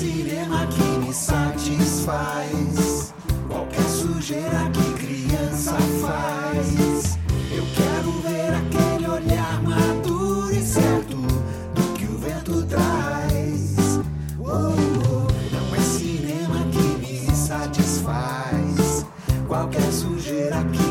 cinema que me satisfaz. Qualquer sujeira que criança faz. Eu quero ver aquele olhar maduro e certo do que o vento traz. Oh, oh, não é cinema que me satisfaz. Qualquer sujeira que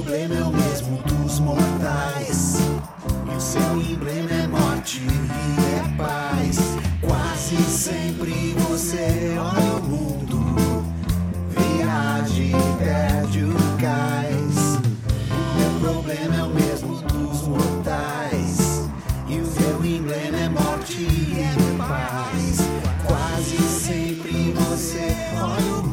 problema é o mesmo dos mortais. E o seu emblema é morte e é paz. Quase sempre você olha o mundo, viaja e perde o cais. O meu problema é o mesmo dos mortais. E o seu emblema é morte e é paz. Quase sempre você olha o mundo.